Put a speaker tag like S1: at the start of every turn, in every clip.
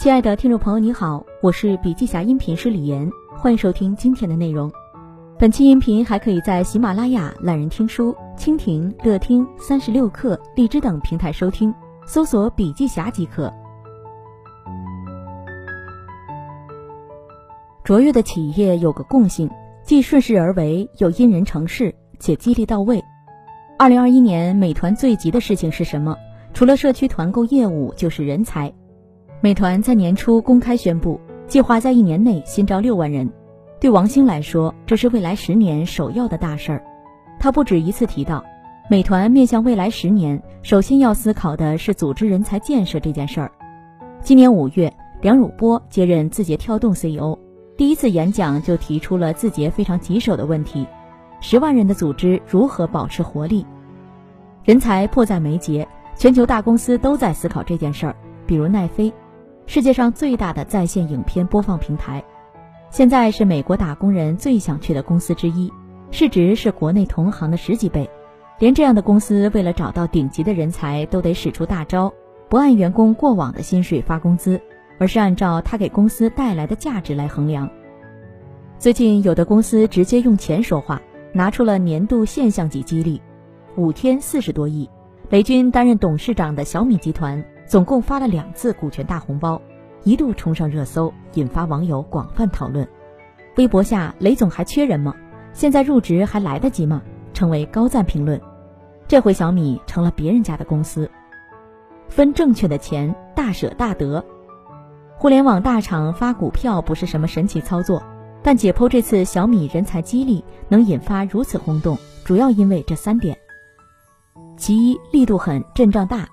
S1: 亲爱的听众朋友，你好，我是笔记侠音频师李岩，欢迎收听今天的内容。本期音频还可以在喜马拉雅、懒人听书、蜻蜓、乐听、三十六课、荔枝等平台收听，搜索“笔记侠”即可。卓越的企业有个共性，既顺势而为，又因人成事，且激励到位。二零二一年，美团最急的事情是什么？除了社区团购业务，就是人才。美团在年初公开宣布，计划在一年内新招六万人。对王兴来说，这是未来十年首要的大事儿。他不止一次提到，美团面向未来十年，首先要思考的是组织人才建设这件事儿。今年五月，梁汝波接任字节跳动 CEO，第一次演讲就提出了字节非常棘手的问题：十万人的组织如何保持活力？人才迫在眉睫，全球大公司都在思考这件事儿，比如奈飞。世界上最大的在线影片播放平台，现在是美国打工人最想去的公司之一，市值是国内同行的十几倍。连这样的公司，为了找到顶级的人才，都得使出大招，不按员工过往的薪水发工资，而是按照他给公司带来的价值来衡量。最近有的公司直接用钱说话，拿出了年度现象级激励，五天四十多亿。雷军担任董事长的小米集团。总共发了两次股权大红包，一度冲上热搜，引发网友广泛讨论。微博下雷总还缺人吗？现在入职还来得及吗？成为高赞评论。这回小米成了别人家的公司，分正确的钱，大舍大得。互联网大厂发股票不是什么神奇操作，但解剖这次小米人才激励能引发如此轰动，主要因为这三点：其一，力度狠，阵仗大。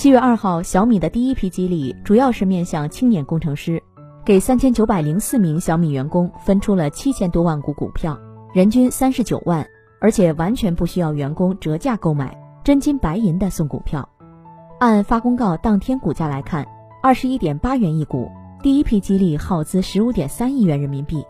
S1: 七月二号，小米的第一批激励主要是面向青年工程师，给三千九百零四名小米员工分出了七千多万股股票，人均三十九万，而且完全不需要员工折价购买，真金白银的送股票。按发公告当天股价来看，二十一点八元一股，第一批激励耗资十五点三亿元人民币。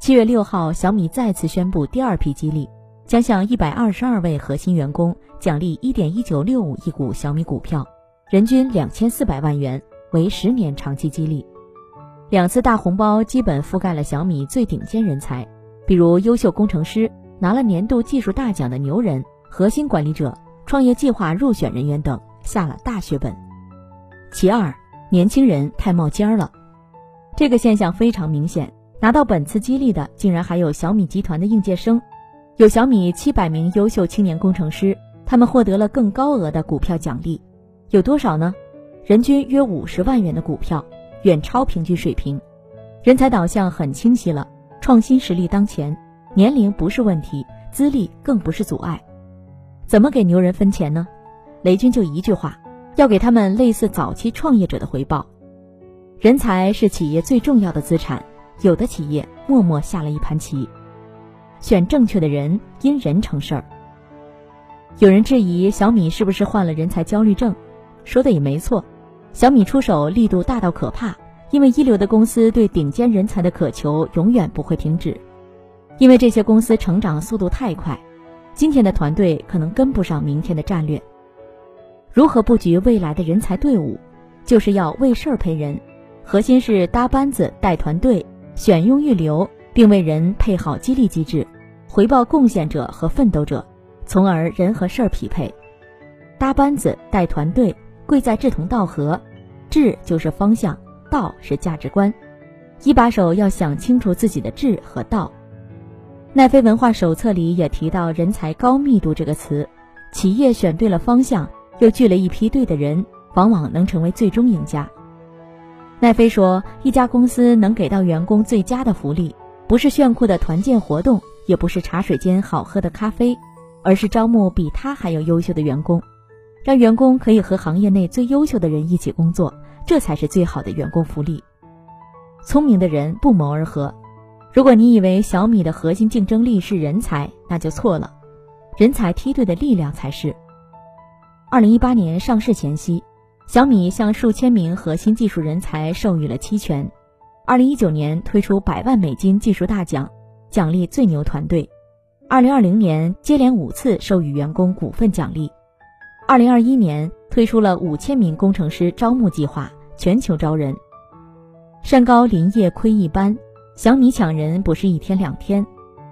S1: 七月六号，小米再次宣布第二批激励，将向一百二十二位核心员工奖励一点一九六五亿股小米股票。人均两千四百万元，为十年长期激励。两次大红包基本覆盖了小米最顶尖人才，比如优秀工程师、拿了年度技术大奖的牛人、核心管理者、创业计划入选人员等，下了大血本。其二，年轻人太冒尖儿了，这个现象非常明显。拿到本次激励的，竟然还有小米集团的应届生，有小米七百名优秀青年工程师，他们获得了更高额的股票奖励。有多少呢？人均约五十万元的股票，远超平均水平。人才导向很清晰了，创新实力当前，年龄不是问题，资历更不是阻碍。怎么给牛人分钱呢？雷军就一句话：要给他们类似早期创业者的回报。人才是企业最重要的资产，有的企业默默下了一盘棋，选正确的人，因人成事儿。有人质疑小米是不是患了人才焦虑症？说的也没错，小米出手力度大到可怕，因为一流的公司对顶尖人才的渴求永远不会停止，因为这些公司成长速度太快，今天的团队可能跟不上明天的战略。如何布局未来的人才队伍，就是要为事儿配人，核心是搭班子带团队，选用预留，并为人配好激励机制，回报贡献者和奋斗者，从而人和事儿匹配，搭班子带团队。贵在志同道合，志就是方向，道是价值观。一把手要想清楚自己的志和道。奈飞文化手册里也提到“人才高密度”这个词，企业选对了方向，又聚了一批对的人，往往能成为最终赢家。奈飞说，一家公司能给到员工最佳的福利，不是炫酷的团建活动，也不是茶水间好喝的咖啡，而是招募比他还要优秀的员工。让员工可以和行业内最优秀的人一起工作，这才是最好的员工福利。聪明的人不谋而合。如果你以为小米的核心竞争力是人才，那就错了，人才梯队的力量才是。二零一八年上市前夕，小米向数千名核心技术人才授予了期权。二零一九年推出百万美金技术大奖，奖励最牛团队。二零二零年接连五次授予员工股份奖励。二零二一年推出了五千名工程师招募计划，全球招人。山高林业亏一般，小米抢人不是一天两天。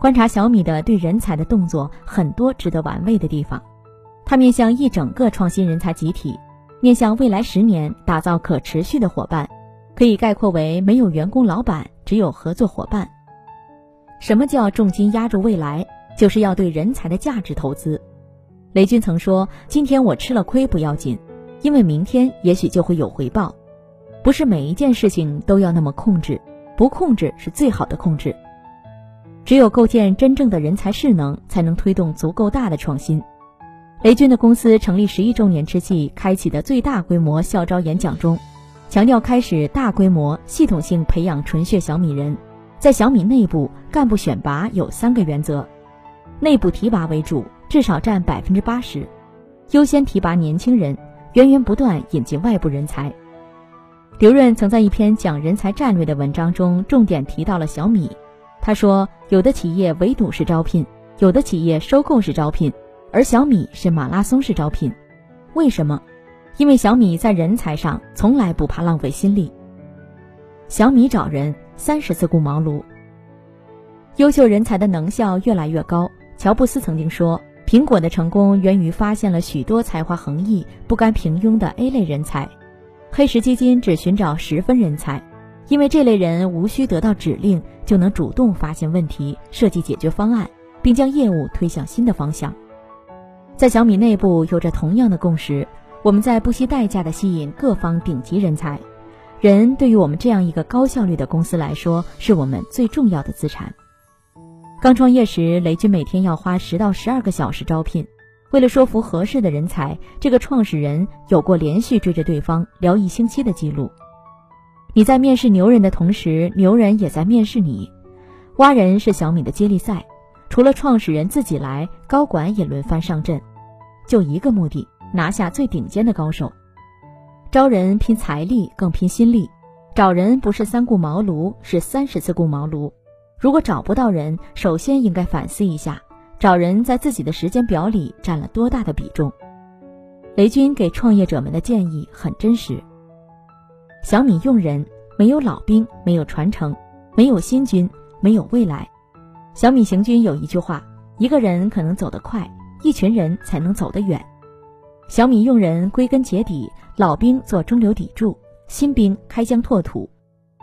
S1: 观察小米的对人才的动作，很多值得玩味的地方。它面向一整个创新人才集体，面向未来十年打造可持续的伙伴，可以概括为没有员工老板，只有合作伙伴。什么叫重金压住未来？就是要对人才的价值投资。雷军曾说：“今天我吃了亏不要紧，因为明天也许就会有回报。不是每一件事情都要那么控制，不控制是最好的控制。只有构建真正的人才势能，才能推动足够大的创新。”雷军的公司成立十一周年之际开启的最大规模校招演讲中，强调开始大规模、系统性培养纯血小米人。在小米内部干部选拔有三个原则：内部提拔为主，至少占百分之八十；优先提拔年轻人，源源不断引进外部人才。刘润曾在一篇讲人才战略的文章中重点提到了小米。他说：“有的企业围堵式招聘，有的企业收购式招聘，而小米是马拉松式招聘。为什么？因为小米在人才上从来不怕浪费心力。小米找人。”三十次顾茅庐，优秀人才的能效越来越高。乔布斯曾经说：“苹果的成功源于发现了许多才华横溢、不甘平庸的 A 类人才。”黑石基金只寻找十分人才，因为这类人无需得到指令就能主动发现问题、设计解决方案，并将业务推向新的方向。在小米内部有着同样的共识：我们在不惜代价地吸引各方顶级人才。人对于我们这样一个高效率的公司来说，是我们最重要的资产。刚创业时，雷军每天要花十到十二个小时招聘。为了说服合适的人才，这个创始人有过连续追着对方聊一星期的记录。你在面试牛人的同时，牛人也在面试你。挖人是小米的接力赛，除了创始人自己来，高管也轮番上阵，就一个目的：拿下最顶尖的高手。招人拼财力，更拼心力；找人不是三顾茅庐，是三十次顾茅庐。如果找不到人，首先应该反思一下，找人在自己的时间表里占了多大的比重。雷军给创业者们的建议很真实。小米用人没有老兵，没有传承，没有新军，没有未来。小米行军有一句话：一个人可能走得快，一群人才能走得远。小米用人归根结底。老兵做中流砥柱，新兵开疆拓土。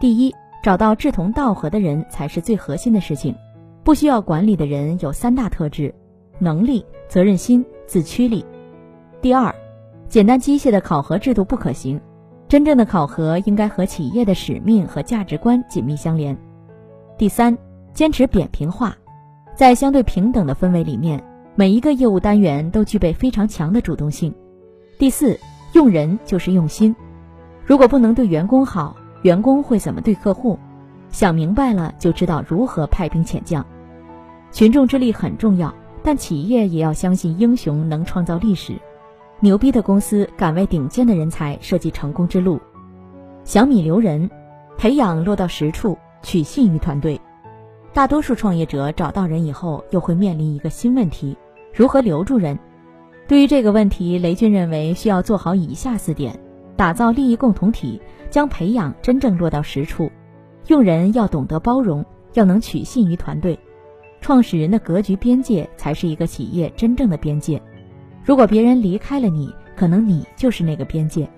S1: 第一，找到志同道合的人才是最核心的事情。不需要管理的人有三大特质：能力、责任心、自驱力。第二，简单机械的考核制度不可行，真正的考核应该和企业的使命和价值观紧密相连。第三，坚持扁平化，在相对平等的氛围里面，每一个业务单元都具备非常强的主动性。第四。用人就是用心，如果不能对员工好，员工会怎么对客户？想明白了，就知道如何派兵遣将。群众之力很重要，但企业也要相信英雄能创造历史。牛逼的公司敢为顶尖的人才设计成功之路。小米留人，培养落到实处，取信于团队。大多数创业者找到人以后，又会面临一个新问题：如何留住人？对于这个问题，雷军认为需要做好以下四点：打造利益共同体，将培养真正落到实处；用人要懂得包容，要能取信于团队；创始人的格局边界才是一个企业真正的边界。如果别人离开了你，可能你就是那个边界。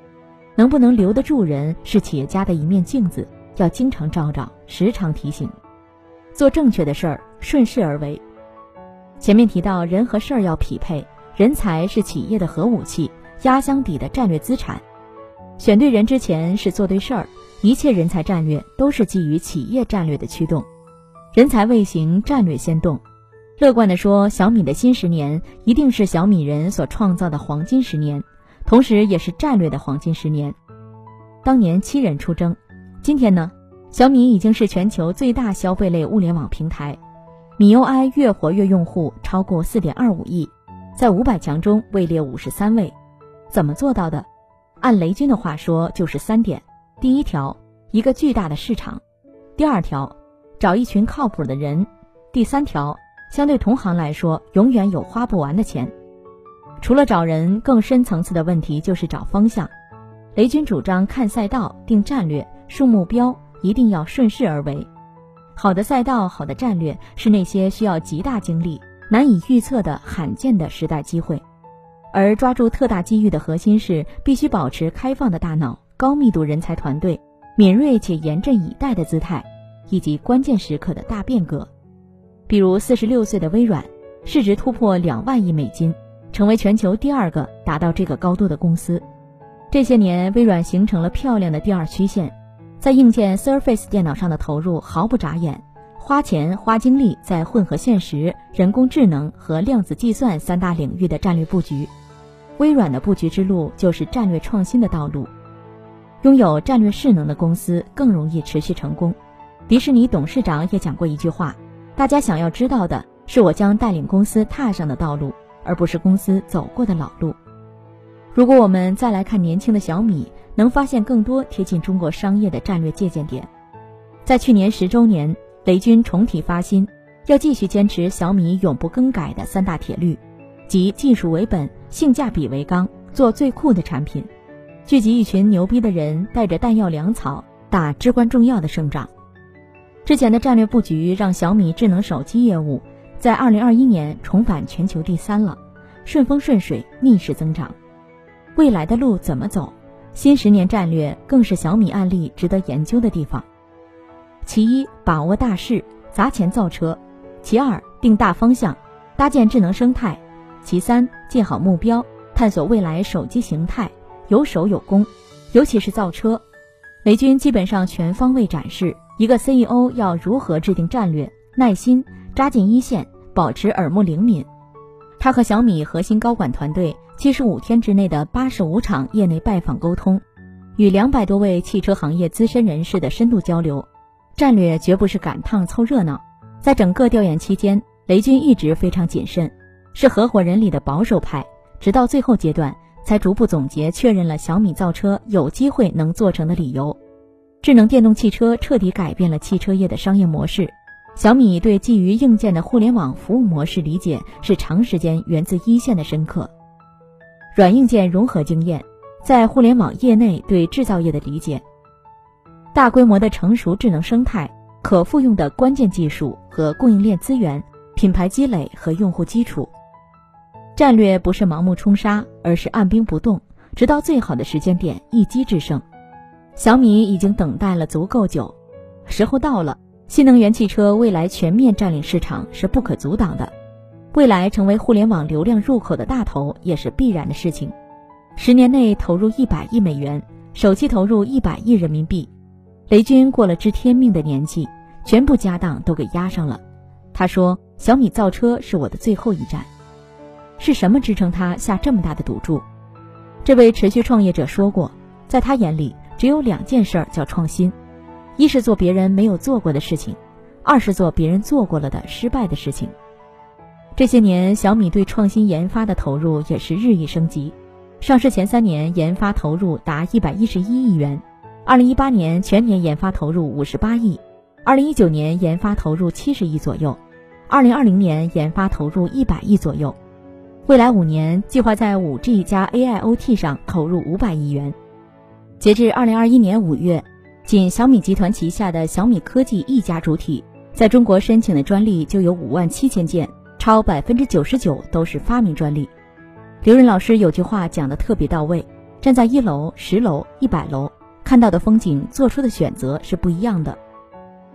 S1: 能不能留得住人，是企业家的一面镜子，要经常照照，时常提醒。做正确的事儿，顺势而为。前面提到，人和事儿要匹配。人才是企业的核武器，压箱底的战略资产。选对人之前是做对事儿，一切人才战略都是基于企业战略的驱动。人才未行，战略先动。乐观地说，小米的新十年一定是小米人所创造的黄金十年，同时也是战略的黄金十年。当年七人出征，今天呢？小米已经是全球最大消费类物联网平台，米 UI 月活跃用户超过四点二五亿。在五百强中位列五十三位，怎么做到的？按雷军的话说，就是三点：第一条，一个巨大的市场；第二条，找一群靠谱的人；第三条，相对同行来说，永远有花不完的钱。除了找人，更深层次的问题就是找方向。雷军主张看赛道、定战略、树目标、一定要顺势而为。好的赛道、好的战略是那些需要极大精力、难以预测的罕见的时代机会，而抓住特大机遇的核心是必须保持开放的大脑、高密度人才团队、敏锐且严阵以待的姿态，以及关键时刻的大变革。比如，四十六岁的微软，市值突破两万亿美金，成为全球第二个达到这个高度的公司。这些年，微软形成了漂亮的第二曲线。在硬件 Surface 电脑上的投入毫不眨眼，花钱花精力在混合现实、人工智能和量子计算三大领域的战略布局。微软的布局之路就是战略创新的道路。拥有战略势能的公司更容易持续成功。迪士尼董事长也讲过一句话：“大家想要知道的是我将带领公司踏上的道路，而不是公司走过的老路。”如果我们再来看年轻的小米。能发现更多贴近中国商业的战略借鉴点。在去年十周年，雷军重提发心，要继续坚持小米永不更改的三大铁律，即技术为本、性价比为纲，做最酷的产品，聚集一群牛逼的人，带着弹药粮草打至关重要的胜仗。之前的战略布局让小米智能手机业务在二零二一年重返全球第三了，顺风顺水，逆势增长。未来的路怎么走？新十年战略更是小米案例值得研究的地方。其一，把握大势，砸钱造车；其二，定大方向，搭建智能生态；其三，建好目标，探索未来手机形态，有手有功。尤其是造车，雷军基本上全方位展示一个 CEO 要如何制定战略，耐心扎进一线，保持耳目灵敏。他和小米核心高管团队。七十五天之内的八十五场业内拜访沟通，与两百多位汽车行业资深人士的深度交流，战略绝不是赶趟凑热闹。在整个调研期间，雷军一直非常谨慎，是合伙人里的保守派，直到最后阶段才逐步总结确认了小米造车有机会能做成的理由。智能电动汽车彻底改变了汽车业的商业模式，小米对基于硬件的互联网服务模式理解是长时间源自一线的深刻。软硬件融合经验，在互联网业内对制造业的理解，大规模的成熟智能生态、可复用的关键技术和供应链资源、品牌积累和用户基础。战略不是盲目冲杀，而是按兵不动，直到最好的时间点一击制胜。小米已经等待了足够久，时候到了。新能源汽车未来全面占领市场是不可阻挡的。未来成为互联网流量入口的大头也是必然的事情。十年内投入一百亿美元，首期投入一百亿人民币。雷军过了知天命的年纪，全部家当都给押上了。他说：“小米造车是我的最后一站。”是什么支撑他下这么大的赌注？这位持续创业者说过，在他眼里只有两件事儿叫创新：一是做别人没有做过的事情，二是做别人做过了的失败的事情。这些年，小米对创新研发的投入也是日益升级。上市前三年，研发投入达一百一十一亿元；二零一八年全年研发投入五十八亿；二零一九年研发投入七十亿左右；二零二零年研发投入一百亿左右。未来五年计划在五 G 加 AIoT 上投入五百亿元。截至二零二一年五月，仅小米集团旗下的小米科技一家主体在中国申请的专利就有五万七千件。超百分之九十九都是发明专利。刘润老师有句话讲的特别到位：站在一楼、十楼、一百楼，看到的风景，做出的选择是不一样的。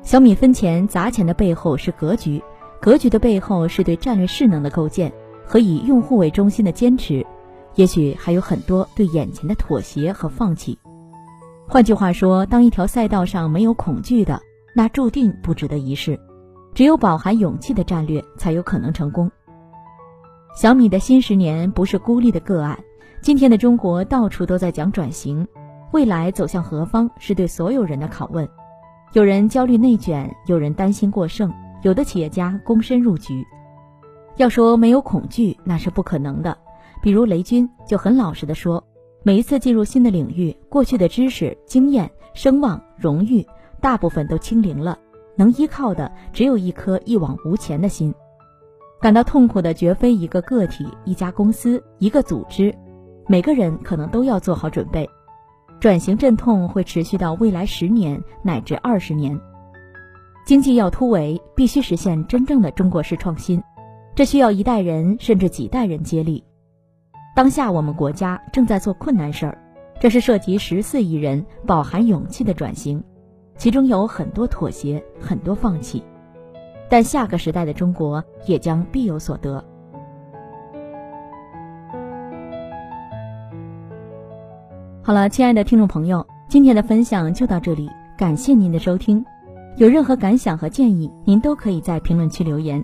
S1: 小米分钱砸钱的背后是格局，格局的背后是对战略势能的构建和以用户为中心的坚持，也许还有很多对眼前的妥协和放弃。换句话说，当一条赛道上没有恐惧的，那注定不值得一试。只有饱含勇气的战略才有可能成功。小米的新十年不是孤立的个案，今天的中国到处都在讲转型，未来走向何方是对所有人的拷问。有人焦虑内卷，有人担心过剩，有的企业家躬身入局。要说没有恐惧，那是不可能的。比如雷军就很老实的说，每一次进入新的领域，过去的知识、经验、声望、荣誉，大部分都清零了。能依靠的只有一颗一往无前的心，感到痛苦的绝非一个个体、一家公司、一个组织，每个人可能都要做好准备。转型阵痛会持续到未来十年乃至二十年。经济要突围，必须实现真正的中国式创新，这需要一代人甚至几代人接力。当下我们国家正在做困难事儿，这是涉及十四亿人饱含勇气的转型，其中有很多妥协，很多放弃，但下个时代的中国也将必有所得。好了，亲爱的听众朋友，今天的分享就到这里，感谢您的收听。有任何感想和建议，您都可以在评论区留言。